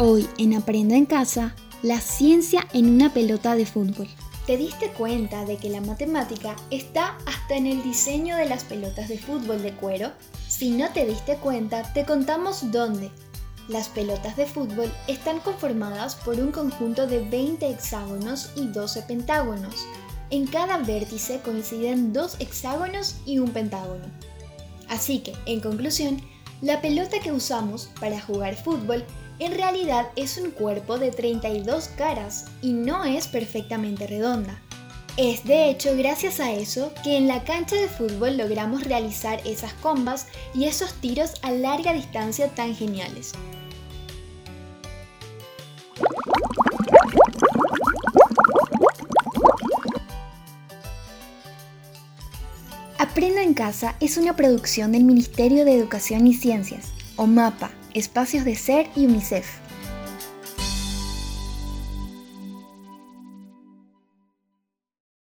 Hoy en Aprenda en Casa, la ciencia en una pelota de fútbol. ¿Te diste cuenta de que la matemática está hasta en el diseño de las pelotas de fútbol de cuero? Si no te diste cuenta, te contamos dónde. Las pelotas de fútbol están conformadas por un conjunto de 20 hexágonos y 12 pentágonos. En cada vértice coinciden dos hexágonos y un pentágono. Así que, en conclusión, la pelota que usamos para jugar fútbol en realidad es un cuerpo de 32 caras y no es perfectamente redonda. Es de hecho gracias a eso que en la cancha de fútbol logramos realizar esas combas y esos tiros a larga distancia tan geniales. Aprenda en Casa es una producción del Ministerio de Educación y Ciencias, o MAPA, Espacios de Ser y UNICEF.